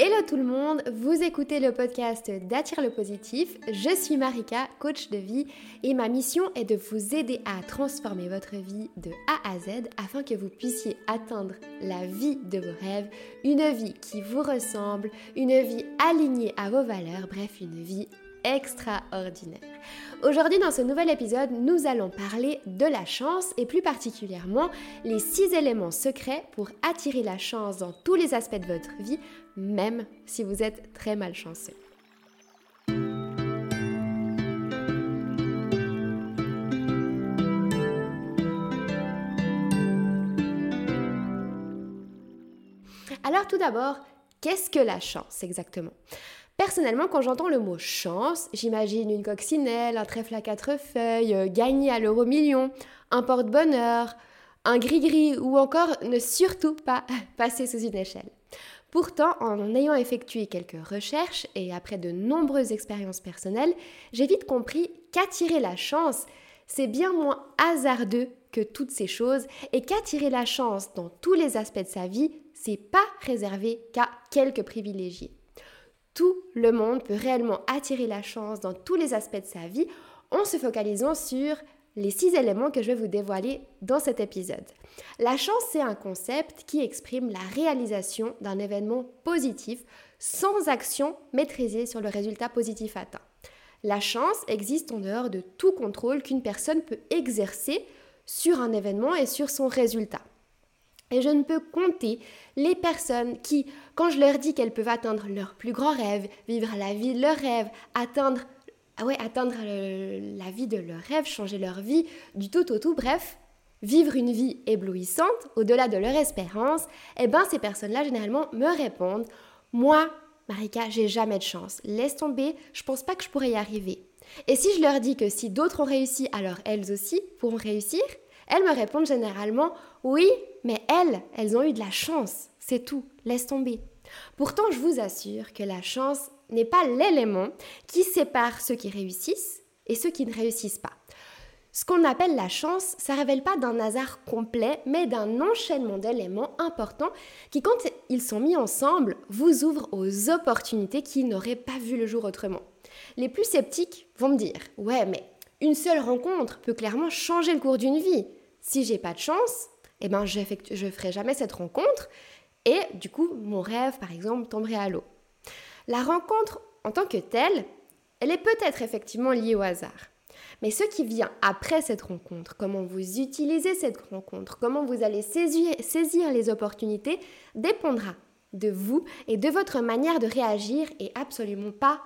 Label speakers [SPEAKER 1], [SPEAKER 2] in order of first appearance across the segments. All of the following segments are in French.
[SPEAKER 1] Hello tout le monde, vous écoutez le podcast d'Attire le positif. Je suis Marika, coach de vie, et ma mission est de vous aider à transformer votre vie de A à Z afin que vous puissiez atteindre la vie de vos rêves, une vie qui vous ressemble, une vie alignée à vos valeurs, bref, une vie extraordinaire. Aujourd'hui, dans ce nouvel épisode, nous allons parler de la chance et plus particulièrement les six éléments secrets pour attirer la chance dans tous les aspects de votre vie, même si vous êtes très malchanceux. Alors tout d'abord, qu'est-ce que la chance exactement? Personnellement, quand j'entends le mot chance, j'imagine une coccinelle, un trèfle à quatre feuilles, euh, gagner à l'euro million, un porte-bonheur, un gris-gris ou encore ne surtout pas passer sous une échelle. Pourtant, en ayant effectué quelques recherches et après de nombreuses expériences personnelles, j'ai vite compris qu'attirer la chance, c'est bien moins hasardeux que toutes ces choses et qu'attirer la chance dans tous les aspects de sa vie, c'est pas réservé qu'à quelques privilégiés tout le monde peut réellement attirer la chance dans tous les aspects de sa vie en se focalisant sur les six éléments que je vais vous dévoiler dans cet épisode. La chance, c'est un concept qui exprime la réalisation d'un événement positif sans action maîtrisée sur le résultat positif atteint. La chance existe en dehors de tout contrôle qu'une personne peut exercer sur un événement et sur son résultat. Et je ne peux compter les personnes qui, quand je leur dis qu'elles peuvent atteindre leur plus grand rêve, vivre la vie de leur rêve, atteindre, ah ouais, atteindre la vie de leur rêve, changer leur vie du tout au tout, bref, vivre une vie éblouissante au-delà de leur espérance, eh bien ces personnes-là généralement me répondent Moi, Marika, j'ai jamais de chance. Laisse tomber, je pense pas que je pourrais y arriver. Et si je leur dis que si d'autres ont réussi, alors elles aussi pourront réussir, elles me répondent généralement Oui, mais elles, elles ont eu de la chance, c'est tout, laisse tomber. Pourtant, je vous assure que la chance n'est pas l'élément qui sépare ceux qui réussissent et ceux qui ne réussissent pas. Ce qu'on appelle la chance, ça révèle pas d'un hasard complet, mais d'un enchaînement d'éléments importants qui, quand ils sont mis ensemble, vous ouvrent aux opportunités qui n'auraient pas vu le jour autrement. Les plus sceptiques vont me dire Ouais, mais une seule rencontre peut clairement changer le cours d'une vie. Si j'ai pas de chance, eh ben, je ferai jamais cette rencontre et du coup, mon rêve, par exemple, tomberait à l'eau. La rencontre en tant que telle, elle est peut-être effectivement liée au hasard. Mais ce qui vient après cette rencontre, comment vous utilisez cette rencontre, comment vous allez saisir, les opportunités, dépendra de vous et de votre manière de réagir et absolument pas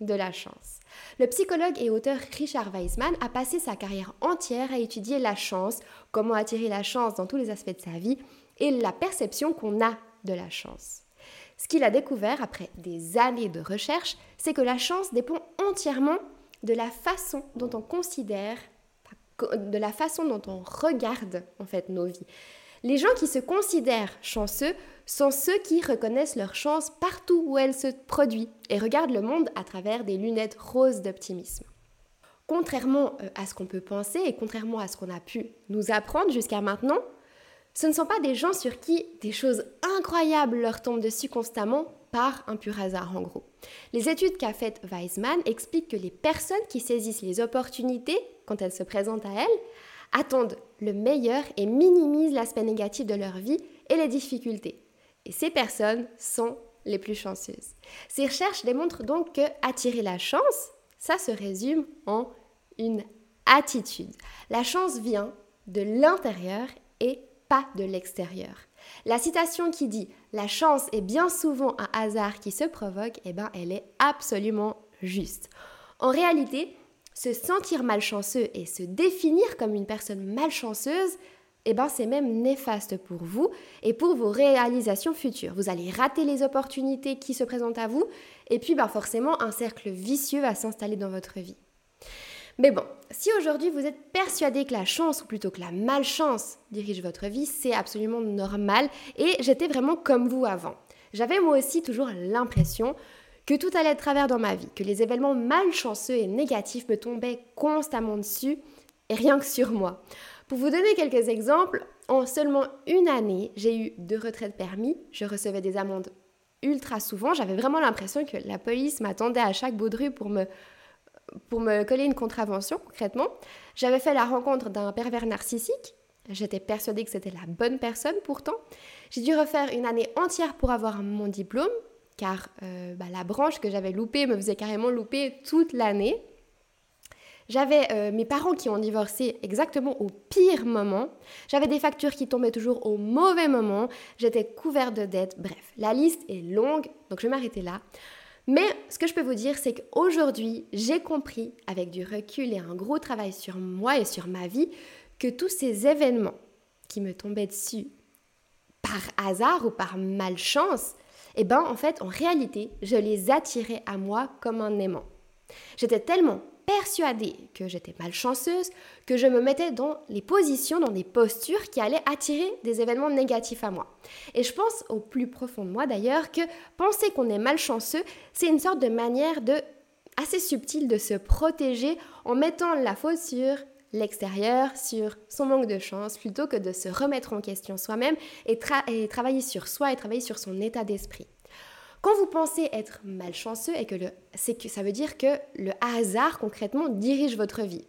[SPEAKER 1] de la chance. Le psychologue et auteur Richard Weissman a passé sa carrière entière à étudier la chance, comment attirer la chance dans tous les aspects de sa vie et la perception qu'on a de la chance. Ce qu'il a découvert après des années de recherche, c'est que la chance dépend entièrement de la façon dont on considère, de la façon dont on regarde en fait nos vies. Les gens qui se considèrent chanceux sont ceux qui reconnaissent leur chance partout où elle se produit et regardent le monde à travers des lunettes roses d'optimisme. Contrairement euh, à ce qu'on peut penser et contrairement à ce qu'on a pu nous apprendre jusqu'à maintenant, ce ne sont pas des gens sur qui des choses incroyables leur tombent dessus constamment par un pur hasard en gros. Les études qu'a faites Weisman expliquent que les personnes qui saisissent les opportunités quand elles se présentent à elles attendent le meilleur et minimisent l'aspect négatif de leur vie et les difficultés. Et ces personnes sont les plus chanceuses. Ces recherches démontrent donc que attirer la chance, ça se résume en une attitude. La chance vient de l'intérieur et pas de l'extérieur. La citation qui dit La chance est bien souvent un hasard qui se provoque, eh ben, elle est absolument juste. En réalité, se sentir malchanceux et se définir comme une personne malchanceuse, eh ben c'est même néfaste pour vous et pour vos réalisations futures. Vous allez rater les opportunités qui se présentent à vous et puis ben forcément un cercle vicieux va s'installer dans votre vie. Mais bon, si aujourd'hui vous êtes persuadé que la chance ou plutôt que la malchance dirige votre vie, c'est absolument normal et j'étais vraiment comme vous avant. J'avais moi aussi toujours l'impression que tout allait de travers dans ma vie, que les événements malchanceux et négatifs me tombaient constamment dessus et rien que sur moi. Pour vous donner quelques exemples, en seulement une année, j'ai eu deux retraites permis, je recevais des amendes ultra souvent. J'avais vraiment l'impression que la police m'attendait à chaque bout de rue pour me, pour me coller une contravention, concrètement. J'avais fait la rencontre d'un pervers narcissique. J'étais persuadée que c'était la bonne personne pourtant. J'ai dû refaire une année entière pour avoir mon diplôme, car euh, bah, la branche que j'avais loupée me faisait carrément louper toute l'année. J'avais euh, mes parents qui ont divorcé exactement au pire moment. J'avais des factures qui tombaient toujours au mauvais moment. J'étais couverte de dettes. Bref, la liste est longue, donc je vais m'arrêter là. Mais ce que je peux vous dire, c'est qu'aujourd'hui, j'ai compris, avec du recul et un gros travail sur moi et sur ma vie, que tous ces événements qui me tombaient dessus par hasard ou par malchance, eh ben en fait, en réalité, je les attirais à moi comme un aimant. J'étais tellement persuadée que j'étais malchanceuse que je me mettais dans les positions, dans des postures qui allaient attirer des événements négatifs à moi. Et je pense au plus profond de moi d'ailleurs que penser qu'on est malchanceux, c'est une sorte de manière de assez subtile de se protéger en mettant la faute sur l'extérieur, sur son manque de chance, plutôt que de se remettre en question soi-même et, et travailler sur soi et travailler sur son état d'esprit. Quand vous pensez être malchanceux, et que, que ça veut dire que le hasard concrètement dirige votre vie.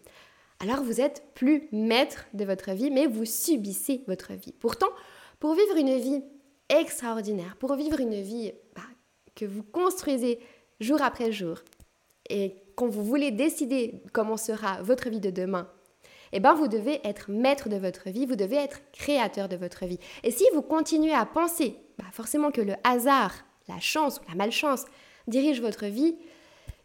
[SPEAKER 1] Alors vous êtes plus maître de votre vie, mais vous subissez votre vie. Pourtant, pour vivre une vie extraordinaire, pour vivre une vie bah, que vous construisez jour après jour, et quand vous voulez décider comment sera votre vie de demain, eh ben vous devez être maître de votre vie, vous devez être créateur de votre vie. Et si vous continuez à penser bah, forcément que le hasard la chance ou la malchance dirige votre vie,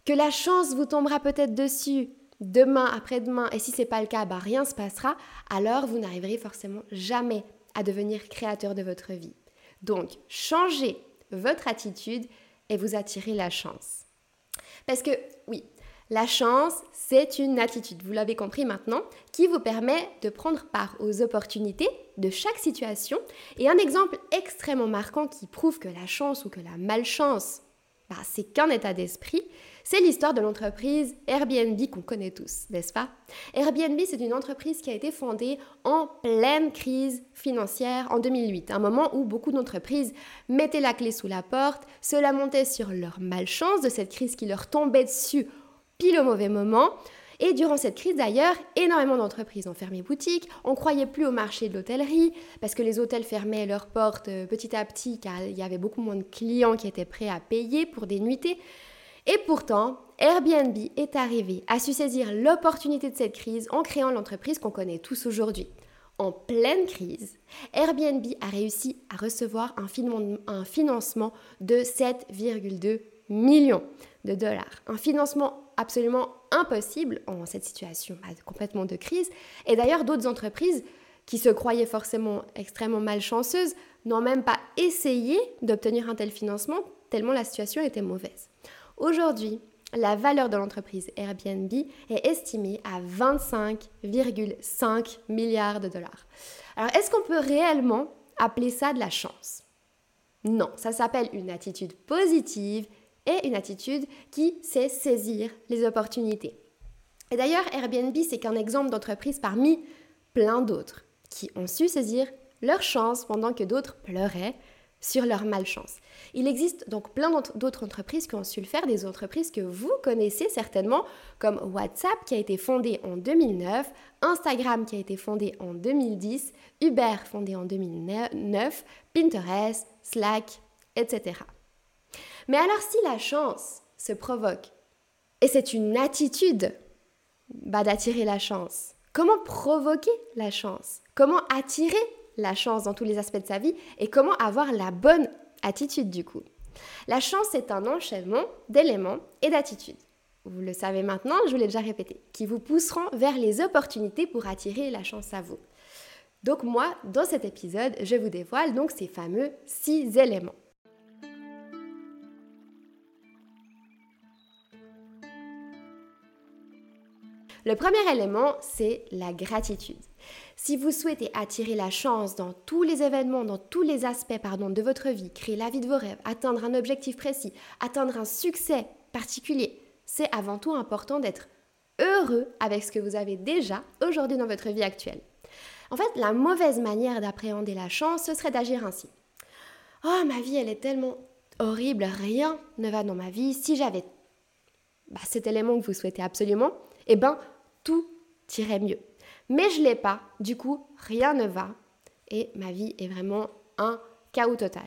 [SPEAKER 1] que la chance vous tombera peut-être dessus demain, après-demain, et si ce n'est pas le cas, bah, rien se passera, alors vous n'arriverez forcément jamais à devenir créateur de votre vie. Donc, changez votre attitude et vous attirez la chance. Parce que, oui, la chance, c'est une attitude, vous l'avez compris maintenant, qui vous permet de prendre part aux opportunités de chaque situation. Et un exemple extrêmement marquant qui prouve que la chance ou que la malchance, bah, c'est qu'un état d'esprit, c'est l'histoire de l'entreprise Airbnb qu'on connaît tous, n'est-ce pas? Airbnb, c'est une entreprise qui a été fondée en pleine crise financière en 2008, un moment où beaucoup d'entreprises mettaient la clé sous la porte, cela montait sur leur malchance de cette crise qui leur tombait dessus pile au mauvais moment. Et durant cette crise d'ailleurs, énormément d'entreprises ont fermé boutique, on croyait plus au marché de l'hôtellerie parce que les hôtels fermaient leurs portes euh, petit à petit car il y avait beaucoup moins de clients qui étaient prêts à payer pour des nuitées. Et pourtant, Airbnb est arrivé à su saisir l'opportunité de cette crise en créant l'entreprise qu'on connaît tous aujourd'hui. En pleine crise, Airbnb a réussi à recevoir un financement de 7,2 millions de dollars. Un financement absolument impossible en cette situation bah, complètement de crise. Et d'ailleurs, d'autres entreprises qui se croyaient forcément extrêmement malchanceuses n'ont même pas essayé d'obtenir un tel financement tellement la situation était mauvaise. Aujourd'hui, la valeur de l'entreprise Airbnb est estimée à 25,5 milliards de dollars. Alors, est-ce qu'on peut réellement appeler ça de la chance? Non, ça s'appelle une attitude positive et une attitude qui sait saisir les opportunités. Et d'ailleurs, Airbnb, c'est qu'un exemple d'entreprise parmi plein d'autres qui ont su saisir leur chance pendant que d'autres pleuraient sur leur malchance. Il existe donc plein d'autres entreprises qui ont su le faire, des entreprises que vous connaissez certainement, comme WhatsApp qui a été fondé en 2009, Instagram qui a été fondé en 2010, Uber fondé en 2009, Pinterest, Slack, etc. Mais alors si la chance se provoque, et c'est une attitude bah, d'attirer la chance, comment provoquer la chance? Comment attirer la chance dans tous les aspects de sa vie et comment avoir la bonne attitude du coup? La chance est un enchaînement d'éléments et d'attitudes. Vous le savez maintenant, je vous l'ai déjà répété, qui vous pousseront vers les opportunités pour attirer la chance à vous. Donc moi, dans cet épisode, je vous dévoile donc ces fameux six éléments. Le premier élément, c'est la gratitude. Si vous souhaitez attirer la chance dans tous les événements, dans tous les aspects de votre vie, créer la vie de vos rêves, atteindre un objectif précis, atteindre un succès particulier, c'est avant tout important d'être heureux avec ce que vous avez déjà aujourd'hui dans votre vie actuelle. En fait, la mauvaise manière d'appréhender la chance, ce serait d'agir ainsi. Oh, ma vie, elle est tellement horrible, rien ne va dans ma vie, si j'avais bah, cet élément que vous souhaitez absolument, eh ben tout irait mieux. Mais je l'ai pas, du coup rien ne va et ma vie est vraiment un chaos total.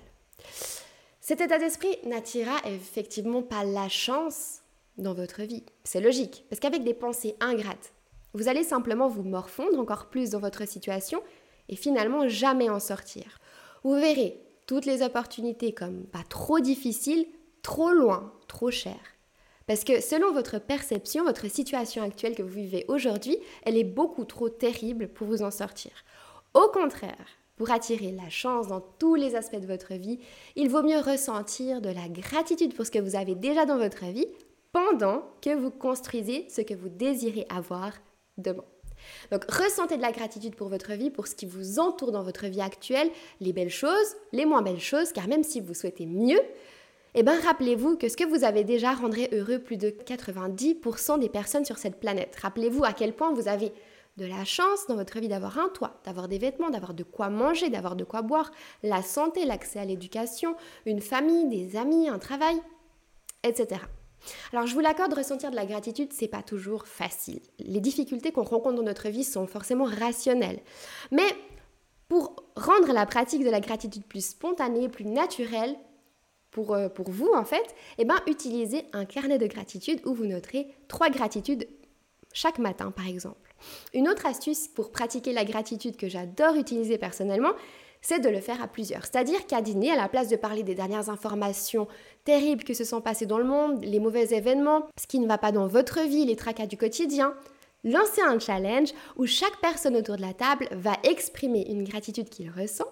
[SPEAKER 1] Cet état d'esprit n'attirera effectivement pas la chance dans votre vie. C'est logique, parce qu'avec des pensées ingrates, vous allez simplement vous morfondre encore plus dans votre situation et finalement jamais en sortir. Vous verrez toutes les opportunités comme pas trop difficiles, trop loin, trop chères. Parce que selon votre perception, votre situation actuelle que vous vivez aujourd'hui, elle est beaucoup trop terrible pour vous en sortir. Au contraire, pour attirer la chance dans tous les aspects de votre vie, il vaut mieux ressentir de la gratitude pour ce que vous avez déjà dans votre vie pendant que vous construisez ce que vous désirez avoir demain. Donc ressentez de la gratitude pour votre vie, pour ce qui vous entoure dans votre vie actuelle, les belles choses, les moins belles choses, car même si vous souhaitez mieux, eh bien rappelez-vous que ce que vous avez déjà rendrait heureux plus de 90% des personnes sur cette planète. Rappelez-vous à quel point vous avez de la chance dans votre vie d'avoir un toit, d'avoir des vêtements, d'avoir de quoi manger, d'avoir de quoi boire, la santé, l'accès à l'éducation, une famille, des amis, un travail, etc. Alors je vous l'accorde, ressentir de la gratitude, c'est pas toujours facile. Les difficultés qu'on rencontre dans notre vie sont forcément rationnelles. Mais pour rendre la pratique de la gratitude plus spontanée, plus naturelle, euh, pour, vous en fait, eh ben, utilisez un carnet de gratitude où vous noterez trois gratitudes chaque matin par exemple. Une autre astuce pour pratiquer la gratitude que j'adore utiliser personnellement, c'est de le faire à plusieurs. C'est-à-dire qu'à dîner, à la place de parler des dernières informations terribles que se sont passées dans le monde, les mauvais événements, ce qui ne va pas dans votre vie, les tracas du quotidien, lancez un challenge où chaque personne autour de la table va exprimer une gratitude qu'il ressent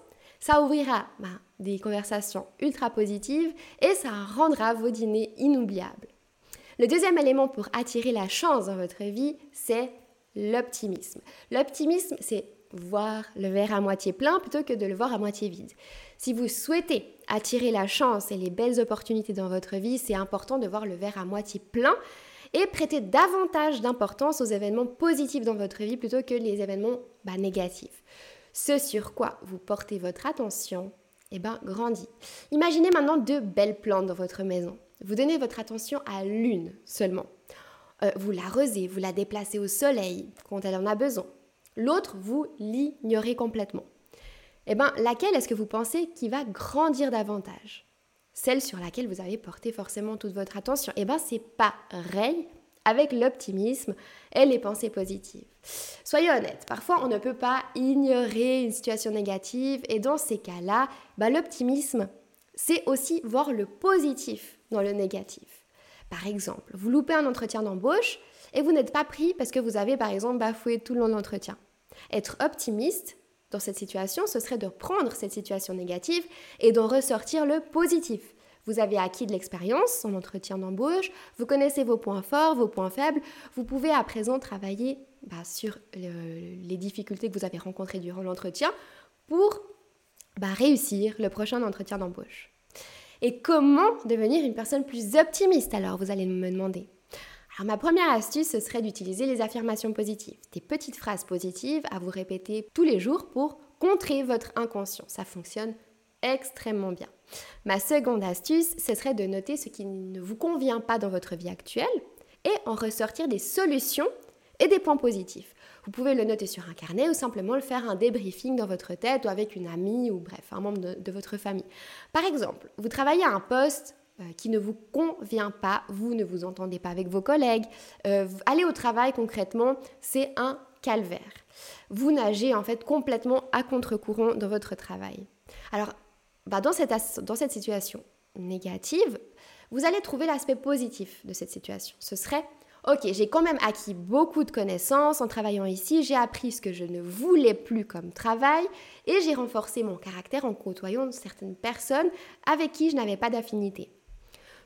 [SPEAKER 1] ça ouvrira bah, des conversations ultra positives et ça rendra vos dîners inoubliables. Le deuxième élément pour attirer la chance dans votre vie, c'est l'optimisme. L'optimisme, c'est voir le verre à moitié plein plutôt que de le voir à moitié vide. Si vous souhaitez attirer la chance et les belles opportunités dans votre vie, c'est important de voir le verre à moitié plein et prêter davantage d'importance aux événements positifs dans votre vie plutôt que les événements bah, négatifs ce sur quoi vous portez votre attention, eh ben, grandit. Imaginez maintenant deux belles plantes dans votre maison. Vous donnez votre attention à l'une seulement. Euh, vous l'arrosez, vous la déplacez au soleil quand elle en a besoin. L'autre, vous l'ignorez complètement. Eh bien, laquelle est-ce que vous pensez qui va grandir davantage? Celle sur laquelle vous avez porté forcément toute votre attention. Eh bien, c'est pareil avec l'optimisme et les pensées positives. Soyez honnête, parfois on ne peut pas ignorer une situation négative et dans ces cas-là, bah, l'optimisme, c'est aussi voir le positif dans le négatif. Par exemple, vous loupez un entretien d'embauche et vous n'êtes pas pris parce que vous avez par exemple bafoué tout le long de l'entretien. Être optimiste dans cette situation, ce serait de prendre cette situation négative et d'en ressortir le positif. Vous avez acquis de l'expérience en entretien d'embauche, vous connaissez vos points forts, vos points faibles, vous pouvez à présent travailler bah, sur les difficultés que vous avez rencontrées durant l'entretien pour bah, réussir le prochain entretien d'embauche. Et comment devenir une personne plus optimiste alors, vous allez me demander? Alors ma première astuce, ce serait d'utiliser les affirmations positives, des petites phrases positives à vous répéter tous les jours pour contrer votre inconscient. Ça fonctionne extrêmement bien. Ma seconde astuce, ce serait de noter ce qui ne vous convient pas dans votre vie actuelle et en ressortir des solutions et des points positifs. Vous pouvez le noter sur un carnet ou simplement le faire un débriefing dans votre tête ou avec une amie ou bref, un membre de, votre famille. Par exemple, vous travaillez à un poste euh, qui ne vous convient pas, vous ne vous entendez pas avec vos collègues, euh, aller au travail concrètement, c'est un calvaire. Vous nagez en fait complètement à contre-courant dans votre travail. Alors bah, dans, cette, situation négative, vous allez trouver l'aspect positif de cette situation. Ce serait, ok, j'ai quand même acquis beaucoup de connaissances en travaillant ici, j'ai appris ce que je ne voulais plus comme travail et j'ai renforcé mon caractère en côtoyant certaines personnes avec qui je n'avais pas d'affinité.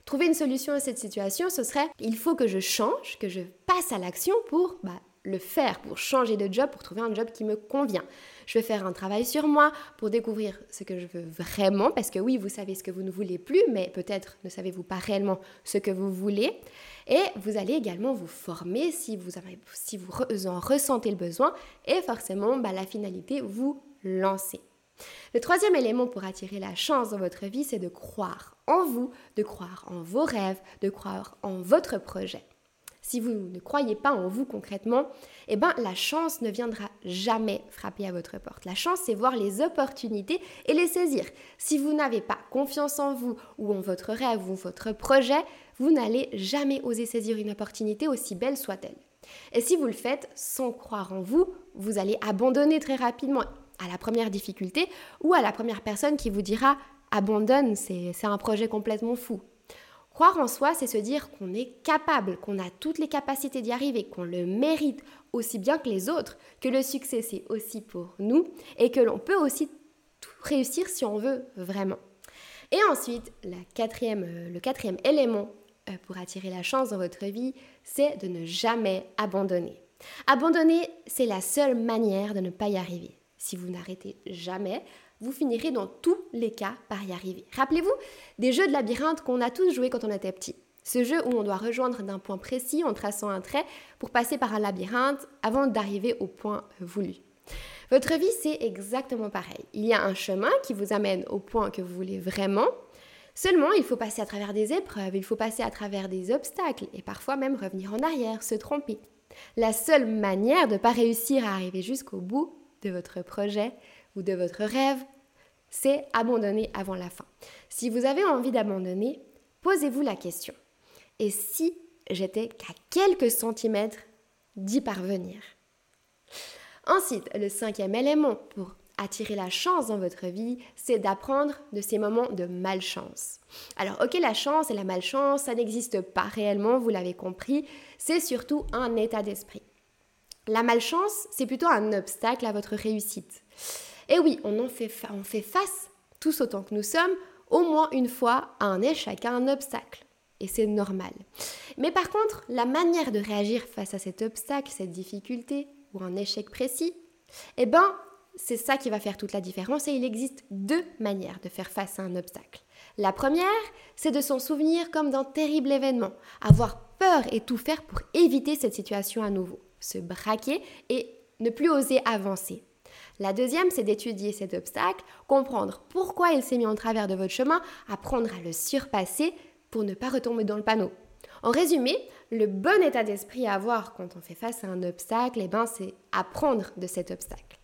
[SPEAKER 1] Trouver une solution à cette situation, ce serait, il faut que je change, que je passe à l'action pour bah, le faire, pour changer de job, pour trouver un job qui me convient. Je vais faire un travail sur moi pour découvrir ce que je veux vraiment, parce que oui, vous savez ce que vous ne voulez plus, mais peut-être ne savez-vous pas réellement ce que vous voulez. Et vous allez également vous former si vous, en ressentez le besoin, et forcément, bah, la finalité, vous lancer. Le troisième élément pour attirer la chance dans votre vie, c'est de croire en vous, de croire en vos rêves, de croire en votre projet. Si vous ne croyez pas en vous concrètement, eh ben la chance ne viendra jamais frapper à votre porte. La chance, c'est voir les opportunités et les saisir. Si vous n'avez pas confiance en vous ou en votre rêve ou votre projet, vous n'allez jamais oser saisir une opportunité aussi belle soit-elle. Et si vous le faites sans croire en vous, vous allez abandonner très rapidement à la première difficulté ou à la première personne qui vous dira abandonne, c'est un projet complètement fou. Croire en soi, c'est se dire qu'on est capable, qu'on a toutes les capacités d'y arriver, qu'on le mérite aussi bien que les autres, que le succès c'est aussi pour nous et que l'on peut aussi tout réussir si on veut vraiment. Et ensuite, euh, le quatrième élément euh, pour attirer la chance dans votre vie, c'est de ne jamais abandonner. Abandonner, c'est la seule manière de ne pas y arriver. Si vous n'arrêtez jamais, vous finirez dans tous les cas par y arriver. Rappelez-vous des jeux de labyrinthe qu'on a tous joués quand on était petit. Ce jeu où on doit rejoindre d'un point précis en traçant un trait pour passer par un labyrinthe avant d'arriver au point voulu. Votre vie, c'est exactement pareil. Il y a un chemin qui vous amène au point que vous voulez vraiment. Seulement, il faut passer à travers des épreuves, il faut passer à travers des obstacles et parfois même revenir en arrière, se tromper. La seule manière de ne pas réussir à arriver jusqu'au bout de votre projet, de votre rêve, c'est abandonner avant la fin. Si vous avez envie d'abandonner, posez-vous la question. Et si j'étais qu'à quelques centimètres d'y parvenir? Ensuite, le cinquième élément pour attirer la chance dans votre vie, c'est d'apprendre de ces moments de malchance. Alors, ok, la chance et la malchance, ça n'existe pas réellement, vous l'avez compris, c'est surtout un état d'esprit. La malchance, c'est plutôt un obstacle à votre réussite. Et oui, on en fait, on fait face, tous autant que nous sommes, au moins une fois à un échec, à un obstacle. Et c'est normal. Mais par contre, la manière de réagir face à cet obstacle, cette difficulté ou un échec précis, eh ben, c'est ça qui va faire toute la différence et il existe deux manières de faire face à un obstacle. La première, c'est de s'en souvenir comme d'un terrible événement, avoir peur et tout faire pour éviter cette situation à nouveau, se braquer et ne plus oser avancer. La deuxième, c'est d'étudier cet obstacle, comprendre pourquoi il s'est mis en travers de votre chemin, apprendre à le surpasser pour ne pas retomber dans le panneau. En résumé, le bon état d'esprit à avoir quand on fait face à un obstacle, eh ben, c'est apprendre de cet obstacle.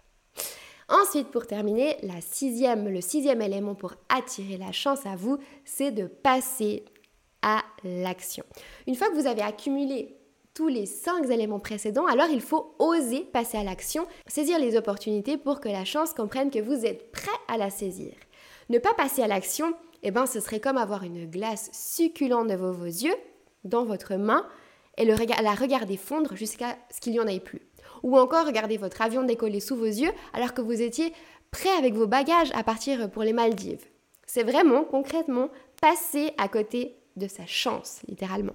[SPEAKER 1] Ensuite, pour terminer, la sixième, le sixième élément pour attirer la chance à vous, c'est de passer à l'action. Une fois que vous avez accumulé tous les cinq éléments précédents, alors il faut oser passer à l'action, saisir les opportunités pour que la chance comprenne que vous êtes prêt à la saisir. Ne pas passer à l'action, eh ben, ce serait comme avoir une glace succulente devant vos yeux, dans votre main, et la regarder fondre jusqu'à ce qu'il n'y en ait plus. Ou encore regarder votre avion décoller sous vos yeux alors que vous étiez prêt avec vos bagages à partir pour les Maldives. C'est vraiment, concrètement, passer à côté de sa chance, littéralement.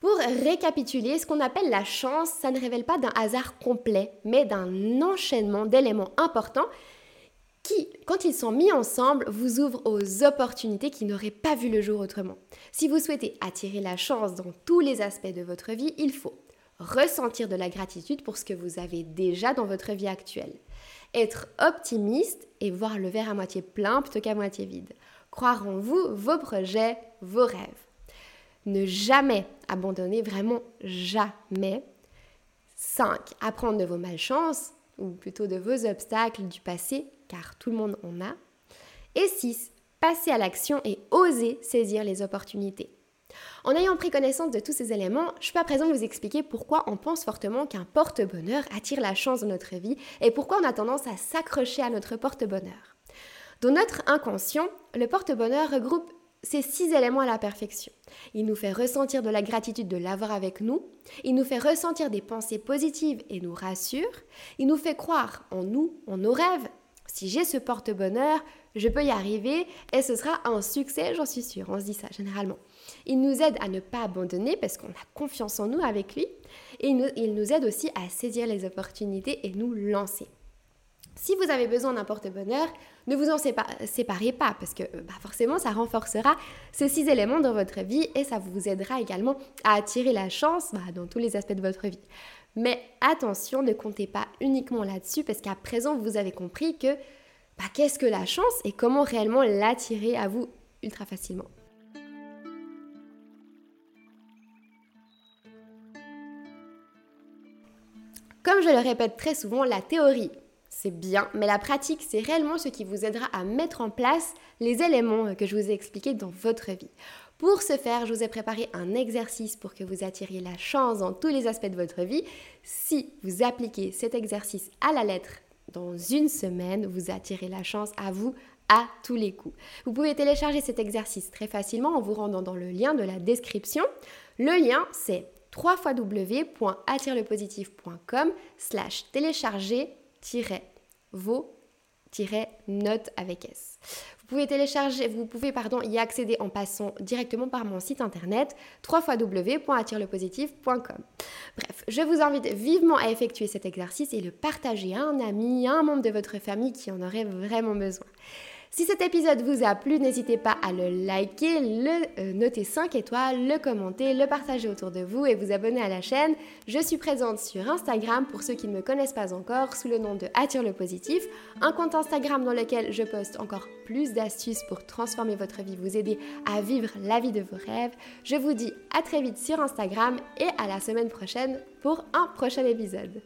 [SPEAKER 1] Pour récapituler, ce qu'on appelle la chance, ça ne révèle pas d'un hasard complet, mais d'un enchaînement d'éléments importants qui, quand ils sont mis ensemble, vous ouvrent aux opportunités qui n'auraient pas vu le jour autrement. Si vous souhaitez attirer la chance dans tous les aspects de votre vie, il faut ressentir de la gratitude pour ce que vous avez déjà dans votre vie actuelle, être optimiste et voir le verre à moitié plein plutôt qu'à moitié vide, croire en vous, vos projets, vos rêves ne jamais abandonner, vraiment jamais. 5. Apprendre de vos malchances, ou plutôt de vos obstacles du passé, car tout le monde en a. Et 6. Passer à l'action et oser saisir les opportunités. En ayant pris connaissance de tous ces éléments, je suis à présent vous expliquer pourquoi on pense fortement qu'un porte-bonheur attire la chance dans notre vie et pourquoi on a tendance à s'accrocher à notre porte-bonheur. Dans notre inconscient, le porte-bonheur regroupe ces six éléments à la perfection. Il nous fait ressentir de la gratitude de l'avoir avec nous, il nous fait ressentir des pensées positives et nous rassure, il nous fait croire en nous, en nos rêves. Si j'ai ce porte-bonheur, je peux y arriver et ce sera un succès, j'en suis sûre, on se dit ça généralement. Il nous aide à ne pas abandonner parce qu'on a confiance en nous avec lui et il nous, il nous aide aussi à saisir les opportunités et nous lancer. Si vous avez besoin d'un porte-bonheur, ne vous en séparez pas parce que bah, forcément ça renforcera ces six éléments dans votre vie et ça vous aidera également à attirer la chance bah, dans tous les aspects de votre vie. Mais attention, ne comptez pas uniquement là-dessus parce qu'à présent vous avez compris que bah, qu'est-ce que la chance et comment réellement l'attirer à vous ultra facilement. Comme je le répète très souvent, la théorie, c'est bien, mais la pratique, c'est réellement ce qui vous aidera à mettre en place les éléments que je vous ai expliqués dans votre vie. Pour ce faire, je vous ai préparé un exercice pour que vous attiriez la chance dans tous les aspects de votre vie. Si vous appliquez cet exercice à la lettre dans une semaine, vous attirez la chance à vous à tous les coups. Vous pouvez télécharger cet exercice très facilement en vous rendant dans le lien de la description. Le lien, c'est www.attirelepositif.com slash télécharger-vos notes avec S. Vous pouvez télécharger, vous pouvez pardon, y accéder en passant directement par mon site internet www.attirelepositif.com. Bref, je vous invite vivement à effectuer cet exercice et le partager à un ami, à un membre de votre famille qui en aurait vraiment besoin. Si cet épisode vous a plu, n'hésitez pas à le liker, le euh, noter 5 étoiles, le commenter, le partager autour de vous et vous abonner à la chaîne. Je suis présente sur Instagram pour ceux qui ne me connaissent pas encore sous le nom de Attire le positif, un compte Instagram dans lequel je poste encore plus d'astuces pour transformer votre vie, vous aider à vivre la vie de vos rêves. Je vous dis à très vite sur Instagram et à la semaine prochaine pour un prochain épisode.